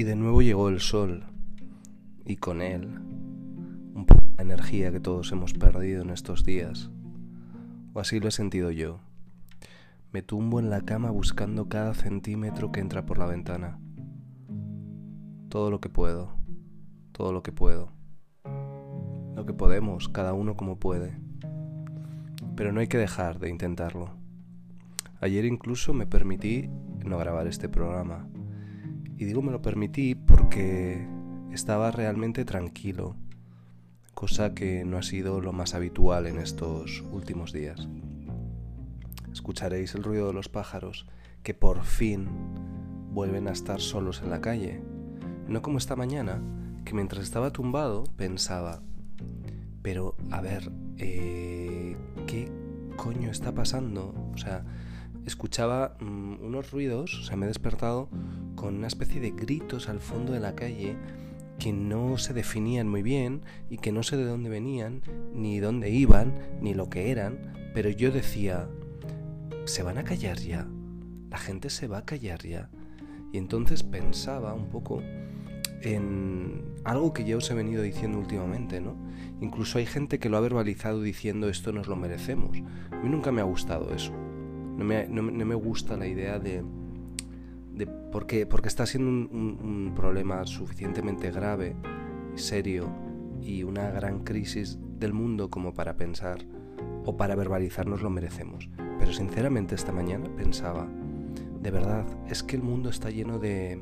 Y de nuevo llegó el sol, y con él un poco de energía que todos hemos perdido en estos días, o así lo he sentido yo. Me tumbo en la cama buscando cada centímetro que entra por la ventana. Todo lo que puedo, todo lo que puedo. Lo que podemos, cada uno como puede. Pero no hay que dejar de intentarlo. Ayer incluso me permití no grabar este programa. Y digo me lo permití porque estaba realmente tranquilo, cosa que no ha sido lo más habitual en estos últimos días. Escucharéis el ruido de los pájaros que por fin vuelven a estar solos en la calle. No como esta mañana, que mientras estaba tumbado pensaba, pero a ver, eh, ¿qué coño está pasando? O sea, escuchaba mm, unos ruidos, o sea, me he despertado con una especie de gritos al fondo de la calle que no se definían muy bien y que no sé de dónde venían, ni dónde iban, ni lo que eran, pero yo decía, ¿se van a callar ya? La gente se va a callar ya. Y entonces pensaba un poco en algo que ya os he venido diciendo últimamente, ¿no? Incluso hay gente que lo ha verbalizado diciendo esto nos lo merecemos. A mí nunca me ha gustado eso. No me, no me gusta la idea de porque, porque está siendo un, problema suficientemente grave, serio y una gran crisis del mundo como para pensar o para verbalizarnos lo merecemos. Pero sinceramente esta mañana pensaba, de verdad, es que el mundo está lleno de...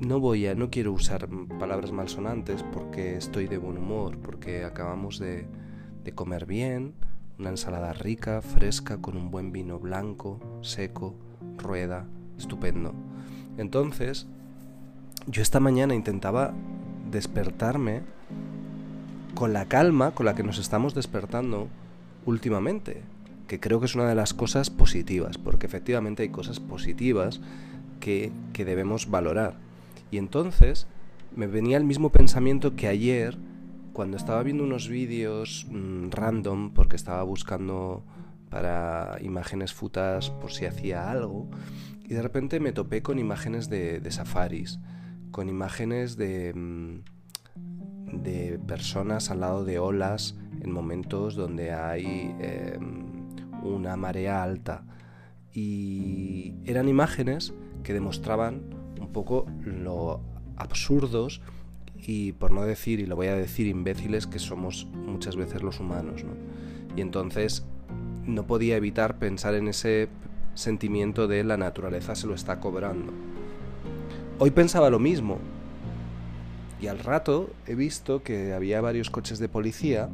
No voy a, no quiero usar palabras malsonantes porque estoy de buen humor, porque acabamos de, de comer bien, una ensalada rica, fresca, con un buen vino blanco, seco, rueda, estupendo. Entonces, yo esta mañana intentaba despertarme con la calma con la que nos estamos despertando últimamente, que creo que es una de las cosas positivas, porque efectivamente hay cosas positivas que, que debemos valorar. Y entonces me venía el mismo pensamiento que ayer cuando estaba viendo unos vídeos mm, random, porque estaba buscando para imágenes futas por si hacía algo, y de repente me topé con imágenes de, safaris, con imágenes de, mm, de personas al lado de olas en momentos donde hay em, una marea alta. Y eran imágenes que demostraban un poco lo absurdos y por no decir, y lo voy a decir, imbéciles que somos muchas veces los humanos. Y entonces no podía evitar pensar en ese sentimiento de la naturaleza se lo está cobrando. Hoy pensaba lo mismo. Y al rato he visto que había varios coches de policía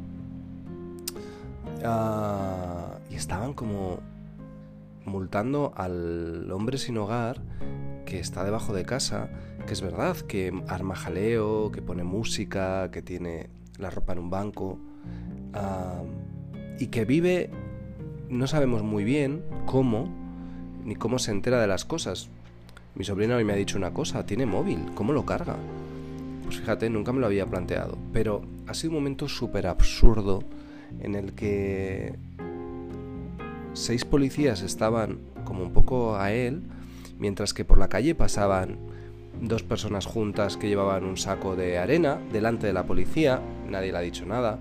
ah, y estaban como multando al hombre sin hogar que está debajo de casa, que es verdad, que arma jaleo, que pone música, que tiene la ropa en un banco y que vive, no sabemos muy bien cómo, ni cómo se entera de las cosas. Mi sobrina hoy me ha dicho una cosa, tiene móvil, ¿cómo lo carga? Pues fíjate, nunca me lo había planteado. Pero ha sido un momento súper absurdo en el que seis policías estaban como un poco a él, mientras que por la calle pasaban dos personas juntas que llevaban un saco de arena delante de la policía, nadie le ha dicho nada,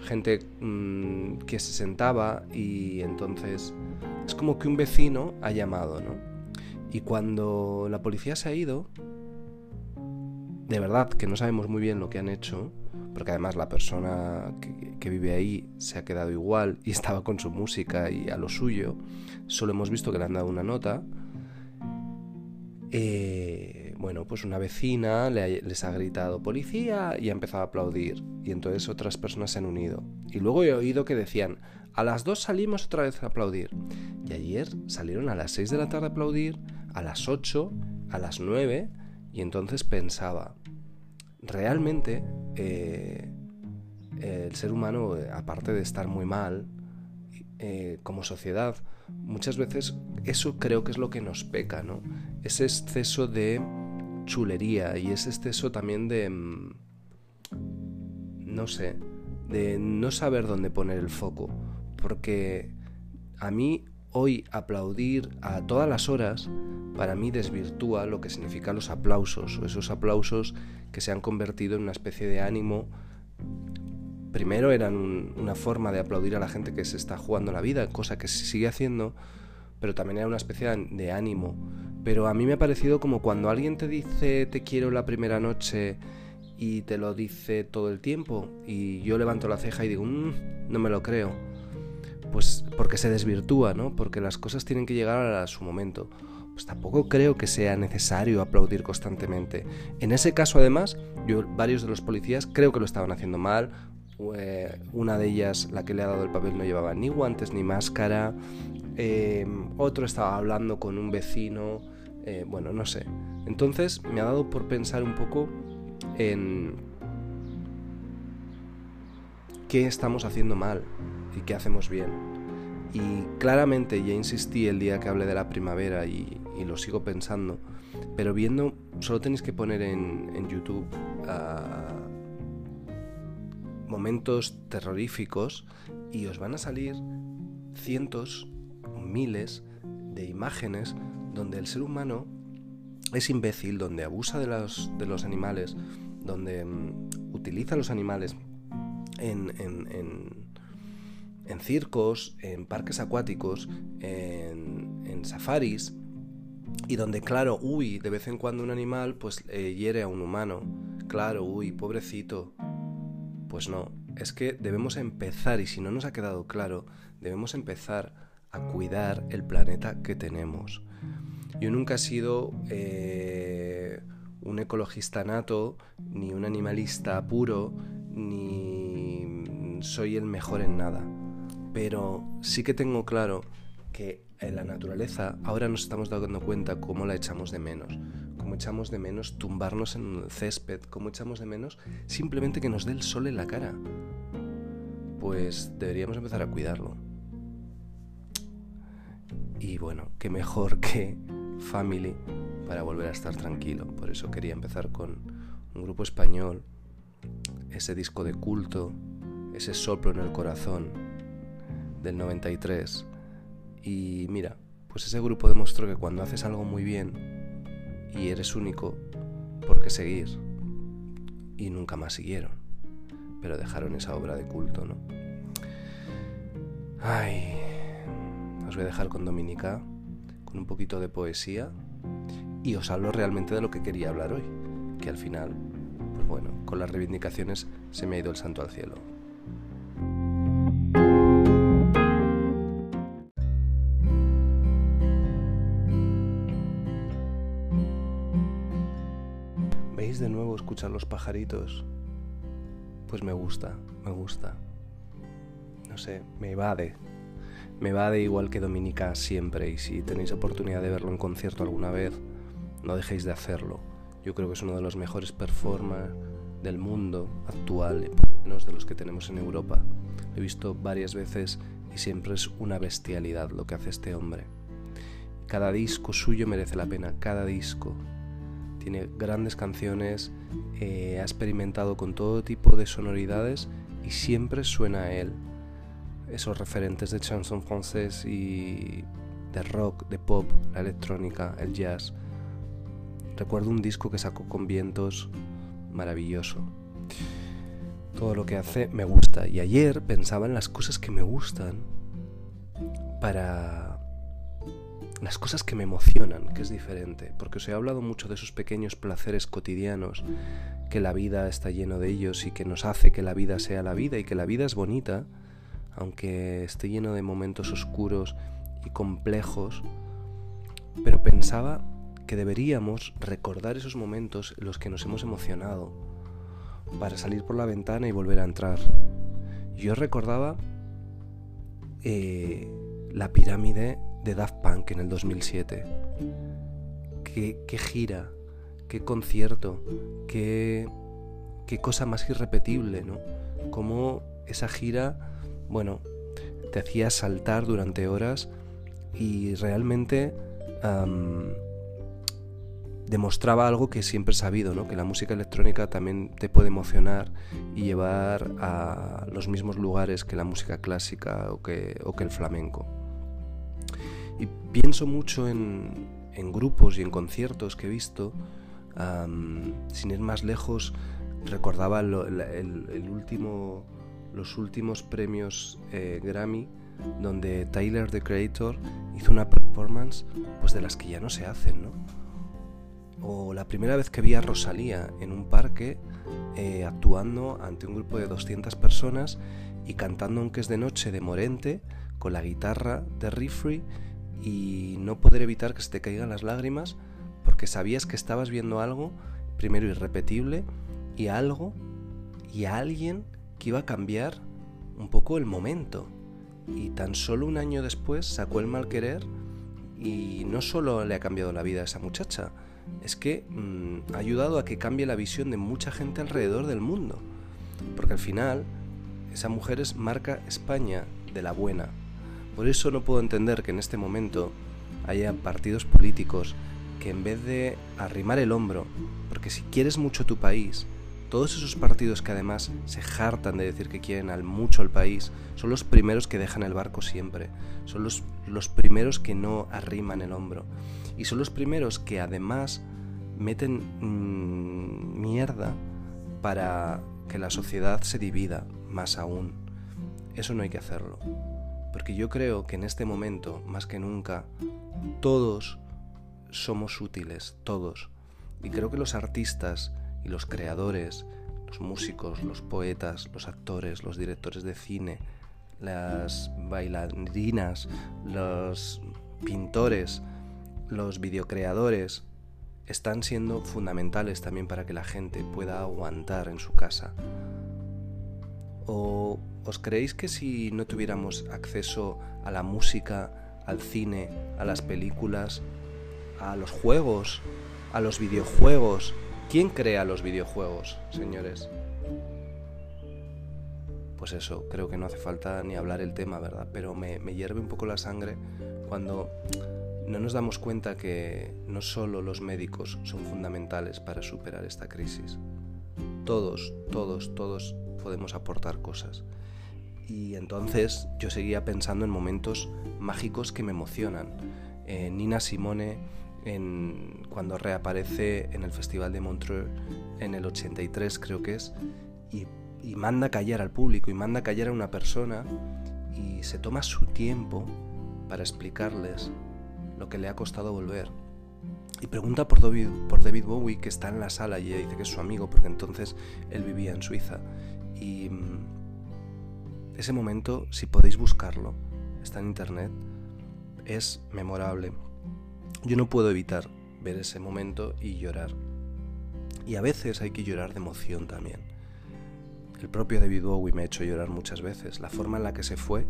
gente mm, que se sentaba y entonces es como que un vecino ha llamado, ¿no? Y cuando la policía se ha ido, de verdad que no sabemos muy bien lo que han hecho, porque además la persona que, vive ahí se ha quedado igual y estaba con su música y a lo suyo, solo hemos visto que le han dado una nota. Eh, bueno, pues una vecina les ha gritado policía y ha empezado a aplaudir. Y entonces otras personas se han unido. Y luego he oído que decían, a las 2 salimos otra vez a aplaudir. Y ayer salieron a las 6 de la tarde a aplaudir, a las 8, a las 9, y entonces pensaba, realmente eh, el ser humano, aparte de estar muy mal, eh, como sociedad, muchas veces eso creo que es lo que nos peca, ¿no? Ese exceso de chulería y ese exceso también de... Mm, no sé, de no saber dónde poner el foco porque a mí hoy aplaudir a todas las horas para mí desvirtúa lo que significan los aplausos, o esos aplausos que se han convertido en una especie de ánimo. Primero eran una forma de aplaudir a la gente que se está jugando la vida, cosa que se sigue haciendo, pero también era una especie de ánimo. Pero a mí me ha parecido como cuando alguien te dice te quiero la primera noche y te lo dice todo el tiempo y yo levanto la ceja y digo, mm, no me lo creo. Pues porque se desvirtúa, ¿no? Porque las cosas tienen que llegar a su momento. Pues tampoco creo que sea necesario aplaudir constantemente. En ese caso, además, yo, varios de los policías creo que lo estaban haciendo mal. Una de ellas, la que le ha dado el papel, no llevaba ni guantes ni máscara. Eh, otro estaba hablando con un vecino. Eh, bueno, no sé. Entonces me ha dado por pensar un poco en qué estamos haciendo mal y qué hacemos bien. Y claramente ya insistí el día que hablé de la primavera y, lo sigo pensando, pero viendo, solo tenéis que poner en, YouTube momentos terroríficos y os van a salir cientos, miles de imágenes donde el ser humano es imbécil, donde abusa de los, de los animales, donde mm, utiliza los animales en, en, en, circos, en parques acuáticos, en, en, safaris, y donde, claro, uy, de vez en cuando un animal pues eh, hiere a un humano. Claro, uy, pobrecito. Pues no, es que debemos empezar, y si no nos ha quedado claro, debemos empezar a cuidar el planeta que tenemos. Yo nunca he sido eh, un ecologista nato, ni un animalista puro, ni soy el mejor en nada. Pero sí que tengo claro que en la naturaleza ahora nos estamos dando cuenta cómo la echamos de menos. Cómo echamos de menos tumbarnos en el césped, cómo echamos de menos simplemente que nos dé el sol en la cara. Pues deberíamos empezar a cuidarlo. Y bueno, qué mejor que Family para volver a estar tranquilo. Por eso quería empezar con un grupo español, ese disco de culto, ese soplo en el corazón del 93. Y mira, pues ese grupo demostró que cuando haces algo muy bien y eres único, ¿por qué seguir? Y nunca más siguieron. Pero dejaron esa obra de culto, ¿no? Ay, os voy a dejar con Dominica con un poquito de poesía y os hablo realmente de lo que quería hablar hoy, que al final, pues bueno, con las reivindicaciones se me ha ido el santo al cielo. De nuevo escuchar los pajaritos? Pues me gusta, me gusta. No sé, me evade, me va de igual que Dominica siempre y si tenéis oportunidad de verlo en concierto alguna vez, no dejéis de hacerlo. Yo creo que es uno de los mejores performers del mundo actual, menos de los que tenemos en Europa. Lo he visto varias veces y siempre es una bestialidad lo que hace este hombre. Cada disco suyo merece la pena, cada disco. Tiene grandes canciones, eh, ha experimentado con todo tipo de sonoridades y siempre suena a él esos referentes de chanson francés y de rock, de pop, la electrónica, el jazz. Recuerdo un disco que sacó con vientos maravilloso. Todo lo que hace me gusta y ayer pensaba en las cosas que me gustan para las cosas que me emocionan, que es diferente, porque os he hablado mucho de esos pequeños placeres cotidianos, que la vida está lleno de ellos y que nos hace que la vida sea la vida y que la vida es bonita aunque esté lleno de momentos oscuros y complejos, pero pensaba que deberíamos recordar esos momentos en los que nos hemos emocionado para salir por la ventana y volver a entrar. Yo recordaba eh, la pirámide de Daft Punk en el 2007. Qué, gira, qué concierto, qué, qué cosa más irrepetible, ¿no? Cómo esa gira bueno, te hacía saltar durante horas y realmente demostraba algo que siempre he sabido, ¿no? que la música electrónica también te puede emocionar y llevar a los mismos lugares que la música clásica o que, o que el flamenco. Y pienso mucho en, grupos y en conciertos que he visto. sin ir más lejos, recordaba el, último, los últimos premios eh, Grammy donde Tyler the Creator hizo una performance pues de las que ya no se hacen, ¿no? O la primera vez que vi a Rosalía en un parque eh, actuando ante un grupo de 200 personas y cantando aunque es de noche de Morente con la guitarra de Riffrey y no poder evitar que se te caigan las lágrimas porque sabías que estabas viendo algo primero irrepetible y algo y a alguien que iba a cambiar un poco el momento y tan solo un año después sacó el mal querer y no solo le ha cambiado la vida a esa muchacha, es que mm, ha ayudado a que cambie la visión de mucha gente alrededor del mundo. Porque al final, esa mujer es marca España de la buena. Por eso no puedo entender que en este momento haya partidos políticos que en vez de arrimar el hombro, porque si quieres mucho tu país, todos esos partidos que además se hartan de decir que quieren al mucho al país, son los primeros que dejan el barco siempre, son los, los primeros que no arriman el hombro y son los primeros que además meten mm, mierda para que la sociedad se divida más aún. Eso no hay que hacerlo. Porque yo creo que en este momento, más que nunca, todos somos útiles, todos. Y creo que los artistas y los creadores, los músicos, los poetas, los actores, los directores de cine, las bailarinas, los pintores, los videocreadores, están siendo fundamentales también para que la gente pueda aguantar en su casa. ¿O os creéis que si no tuviéramos acceso a la música, al cine, a las películas, a los juegos, a los videojuegos, ¿Quién crea los videojuegos, señores? Pues eso, creo que no hace falta ni hablar el tema, ¿verdad? Pero me, hierve un poco la sangre cuando no nos damos cuenta que no solo los médicos son fundamentales para superar esta crisis. Todos, todos, todos podemos aportar cosas. Y entonces yo seguía pensando en momentos mágicos que me emocionan. Nina Simone cuando reaparece en el Festival de Montreux en el 83 creo que es, y, y manda callar al público y manda callar a una persona y se toma su tiempo para explicarles lo que le ha costado volver. Y pregunta por David, por David Bowie, que está en la sala, y ella dice que es su amigo, porque entonces él vivía en Suiza. Y mm, ese momento, si podéis buscarlo, está en internet, es memorable. Yo no puedo evitar ver ese momento y llorar. Y a veces hay que llorar de emoción también. El propio David Bowie me ha hecho llorar muchas veces. La forma en la que se fue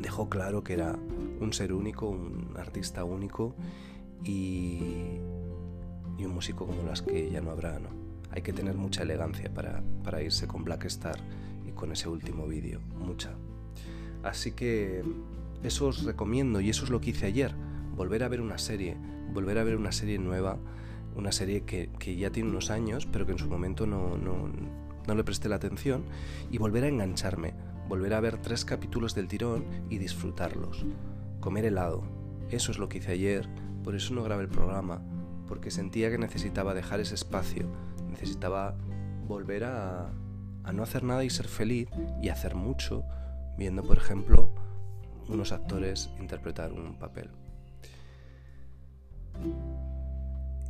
dejó claro que era un ser único, un artista único y, y un músico como las que ya no habrá, ¿no? Hay que tener mucha elegancia para, para irse con Black Star y con ese último vídeo, mucha. Así que eso os recomiendo y eso es lo que hice ayer. Volver a ver una serie, volver a ver una serie nueva, una serie que, ya tiene unos años, pero que en su momento no, no, le presté la atención, y volver a engancharme, volver a ver tres capítulos del tirón y disfrutarlos. Comer helado, eso es lo que hice ayer, por eso no grabé el programa, porque sentía que necesitaba dejar ese espacio, necesitaba volver a, no hacer nada y ser feliz y hacer mucho, viendo por ejemplo unos actores interpretar un papel.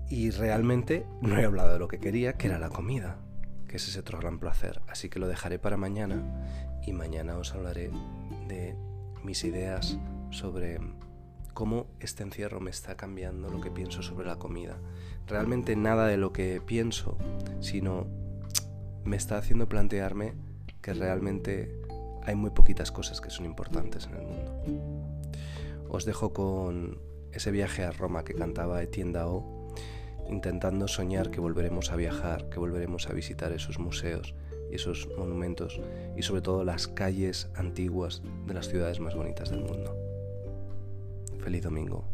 Y realmente no he hablado de lo que quería, que era la comida, que es ese otro gran placer. Así que lo dejaré para mañana y mañana os hablaré de mis ideas sobre cómo este encierro me está cambiando lo que pienso sobre la comida. Realmente nada de lo que pienso, sino me está haciendo plantearme que realmente hay muy poquitas cosas que son importantes en el mundo. Os dejo con ese viaje a Roma que cantaba Etienne Dao, intentando soñar que volveremos a viajar, que volveremos a visitar esos museos y esos monumentos y sobre todo las calles antiguas de las ciudades más bonitas del mundo. Feliz domingo.